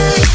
Yeah.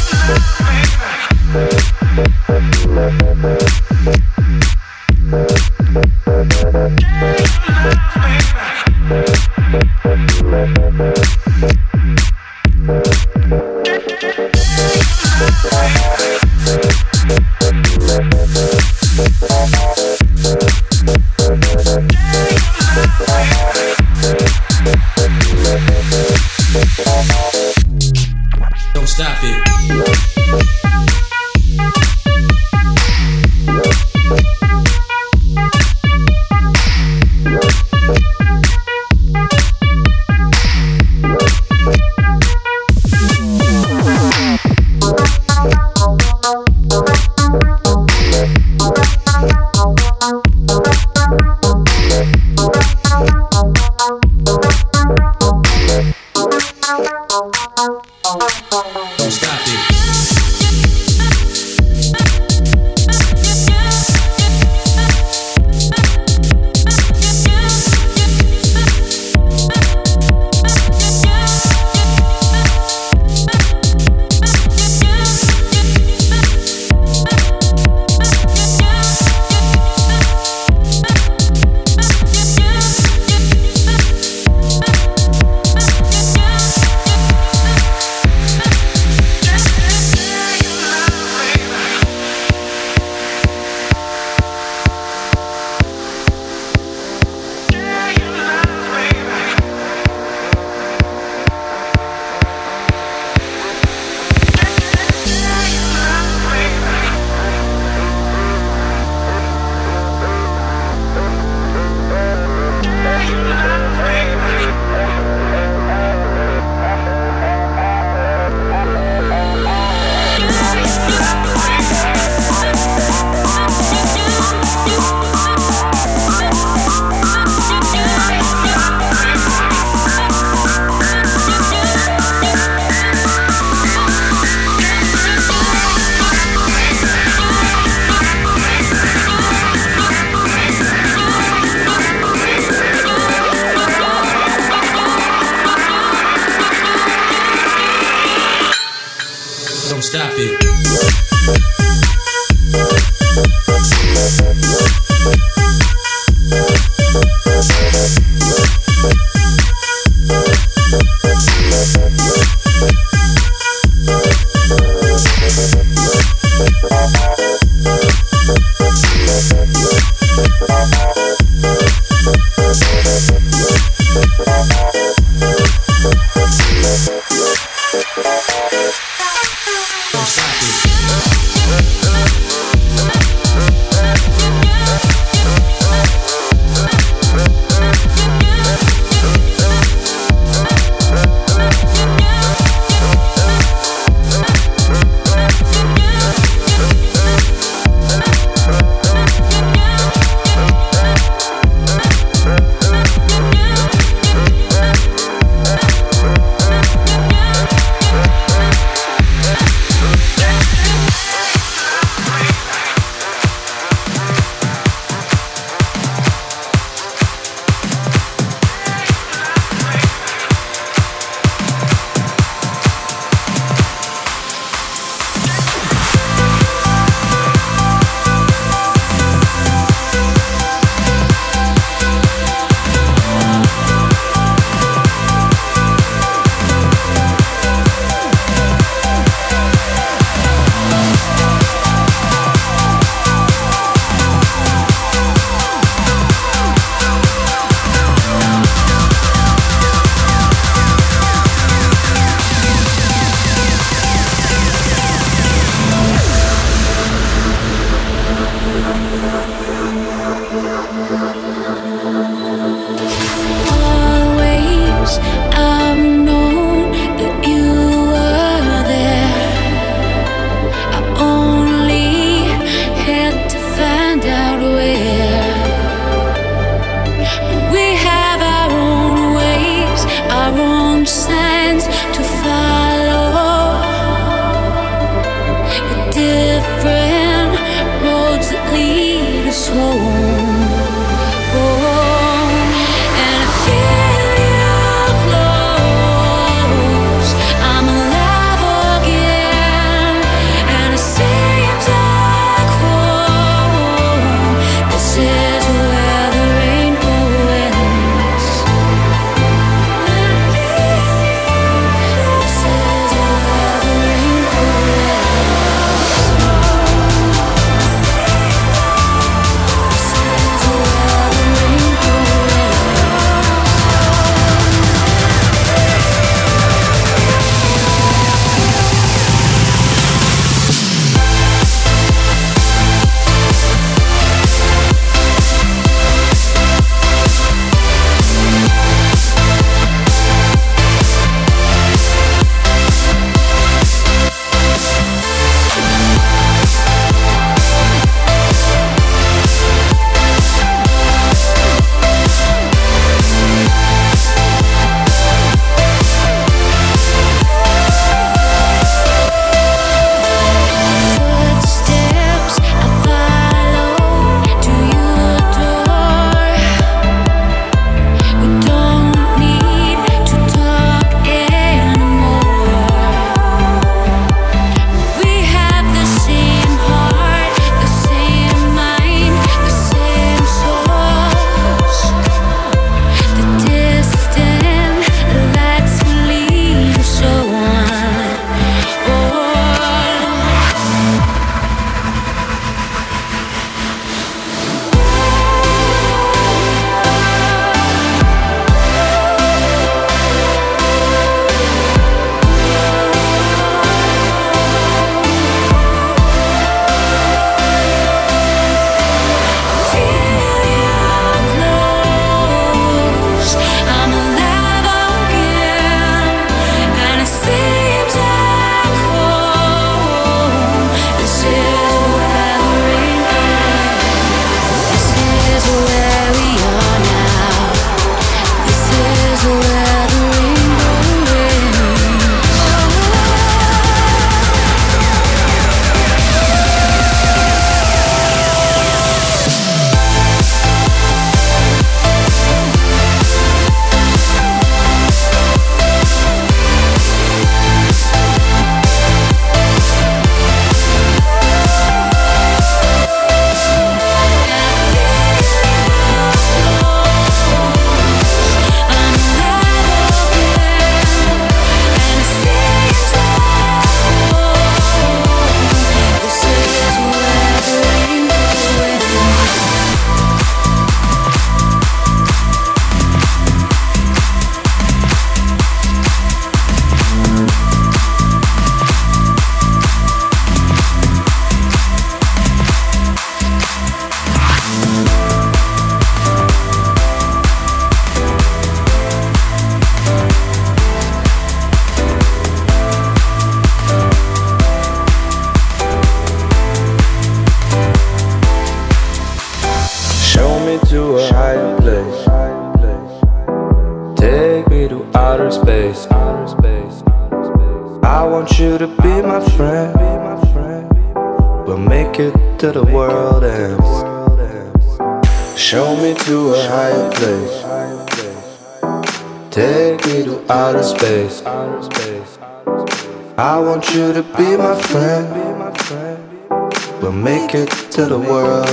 the world.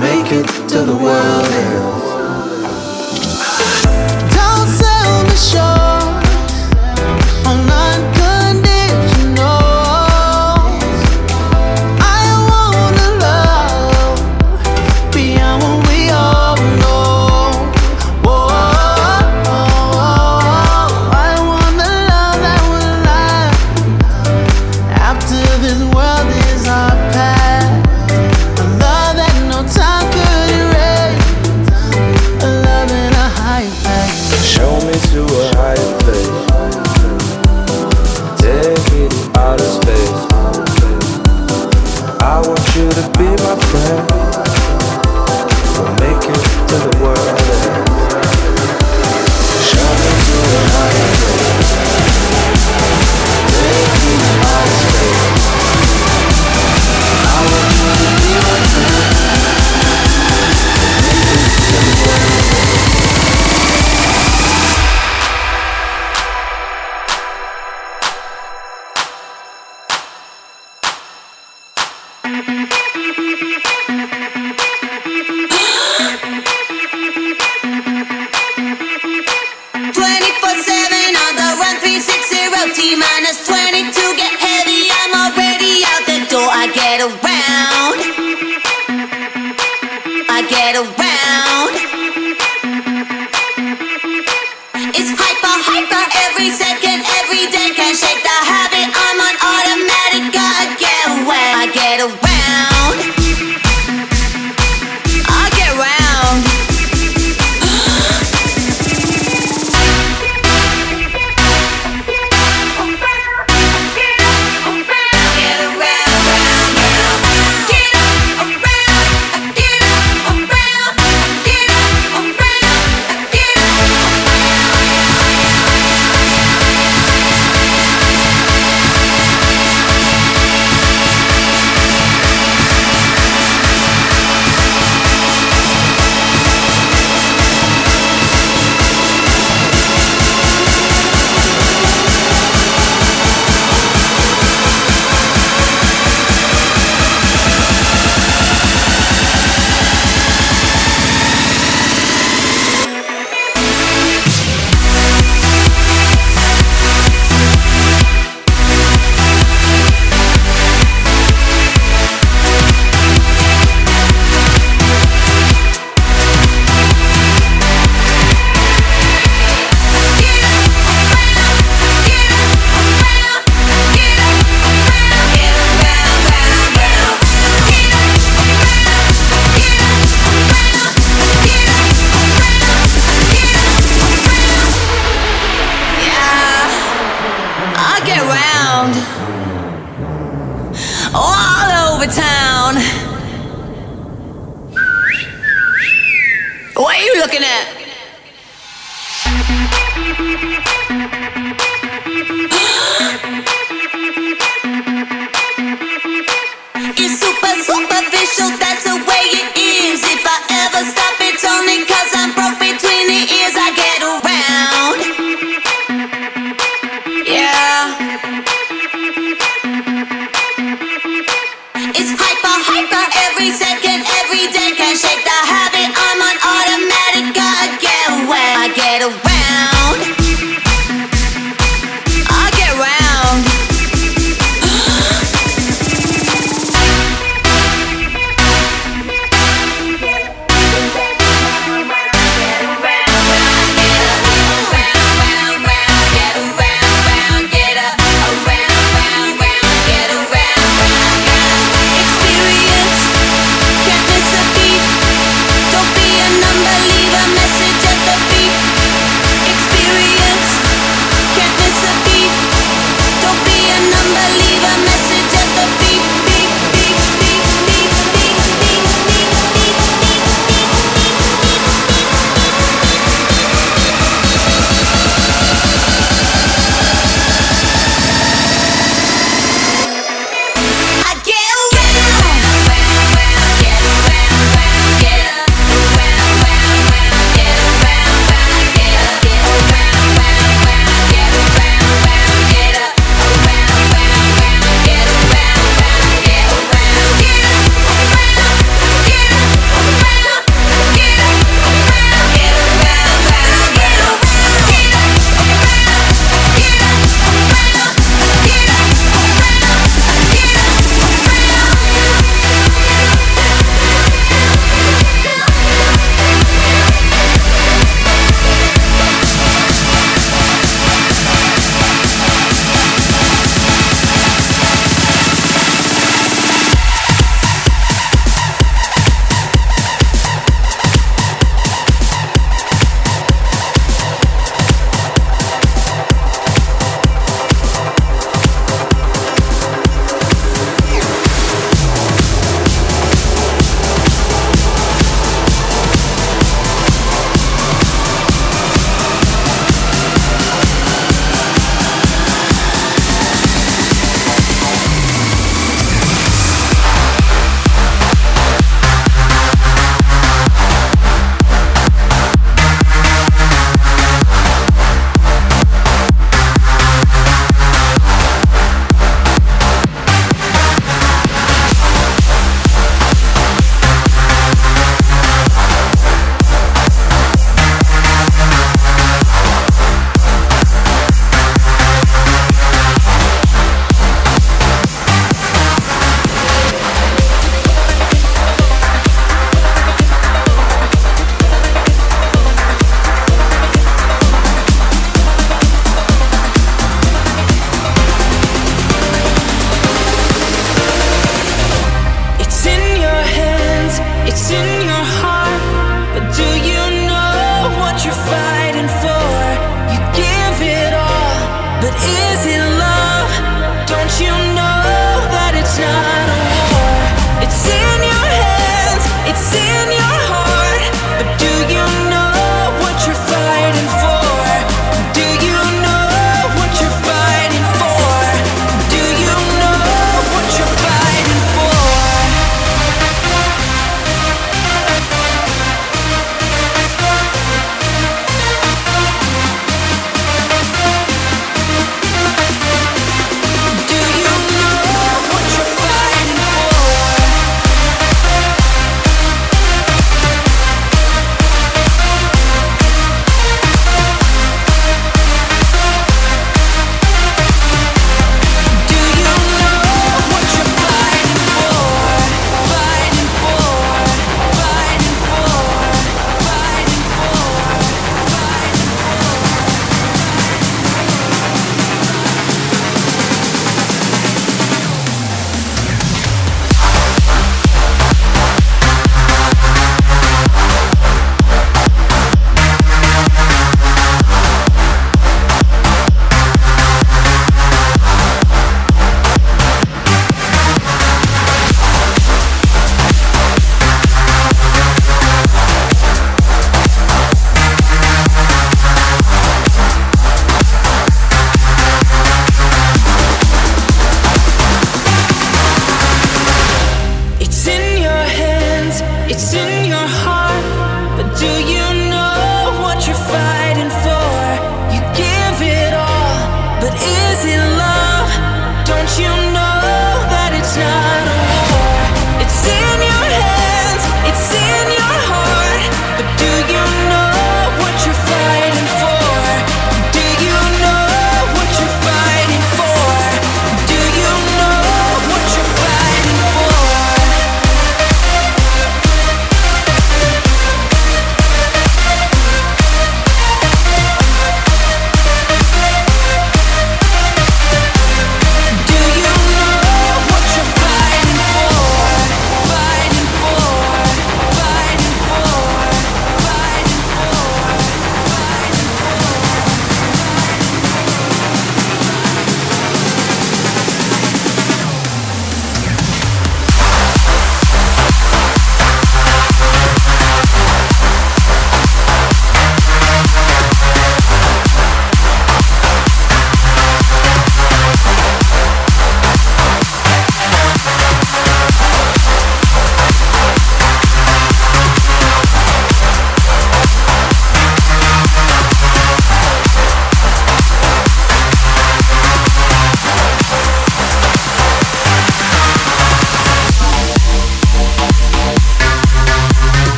make it till the world ends. Don't sell me short.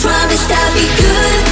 Promised I'd be good.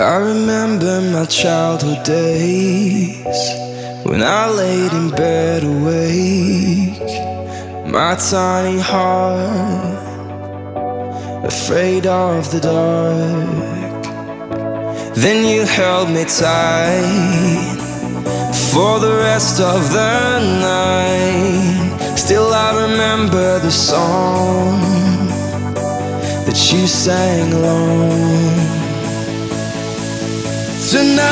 I remember my childhood days when I laid in bed awake, my tiny heart afraid of the dark. Then you held me tight for the rest of the night. Still, I remember the song that you sang alone. Tonight,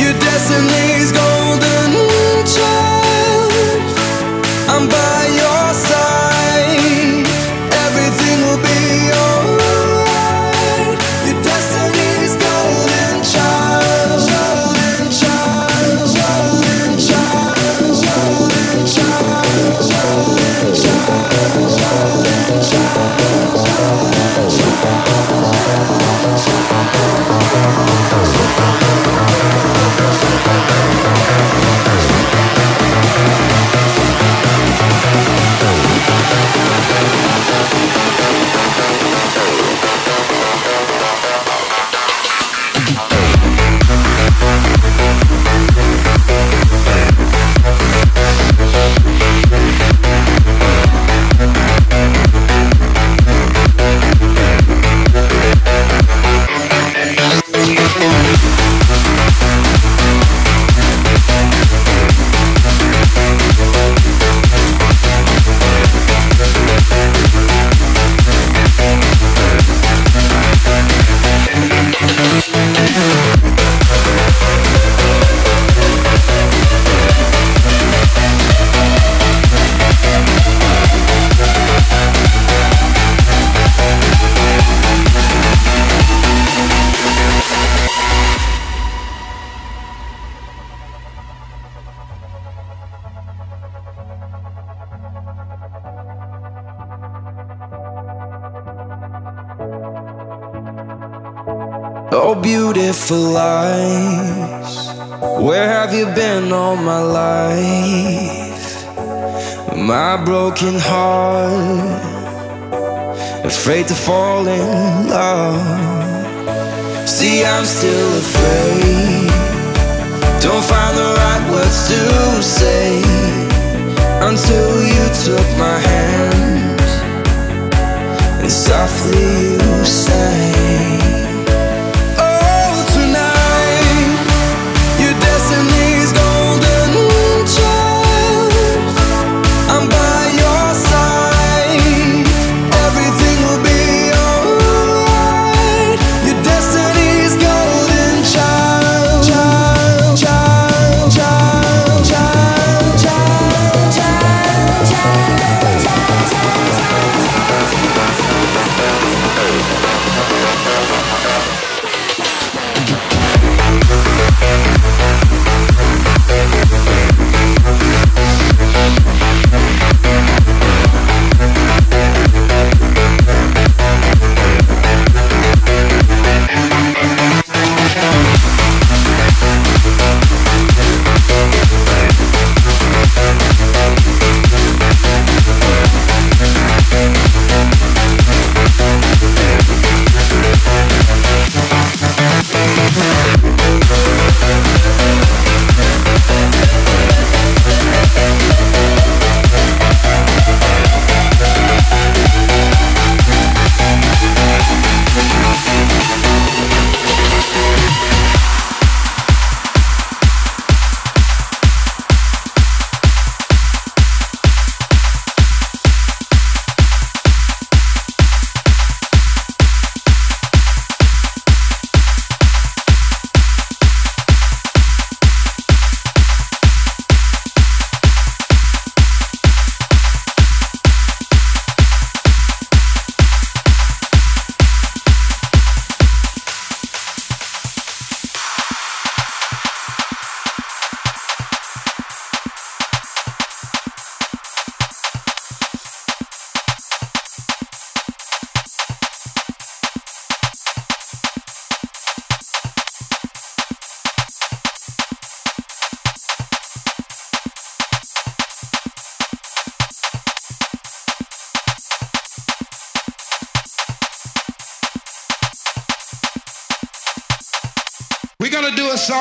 your destiny's gone. to fall in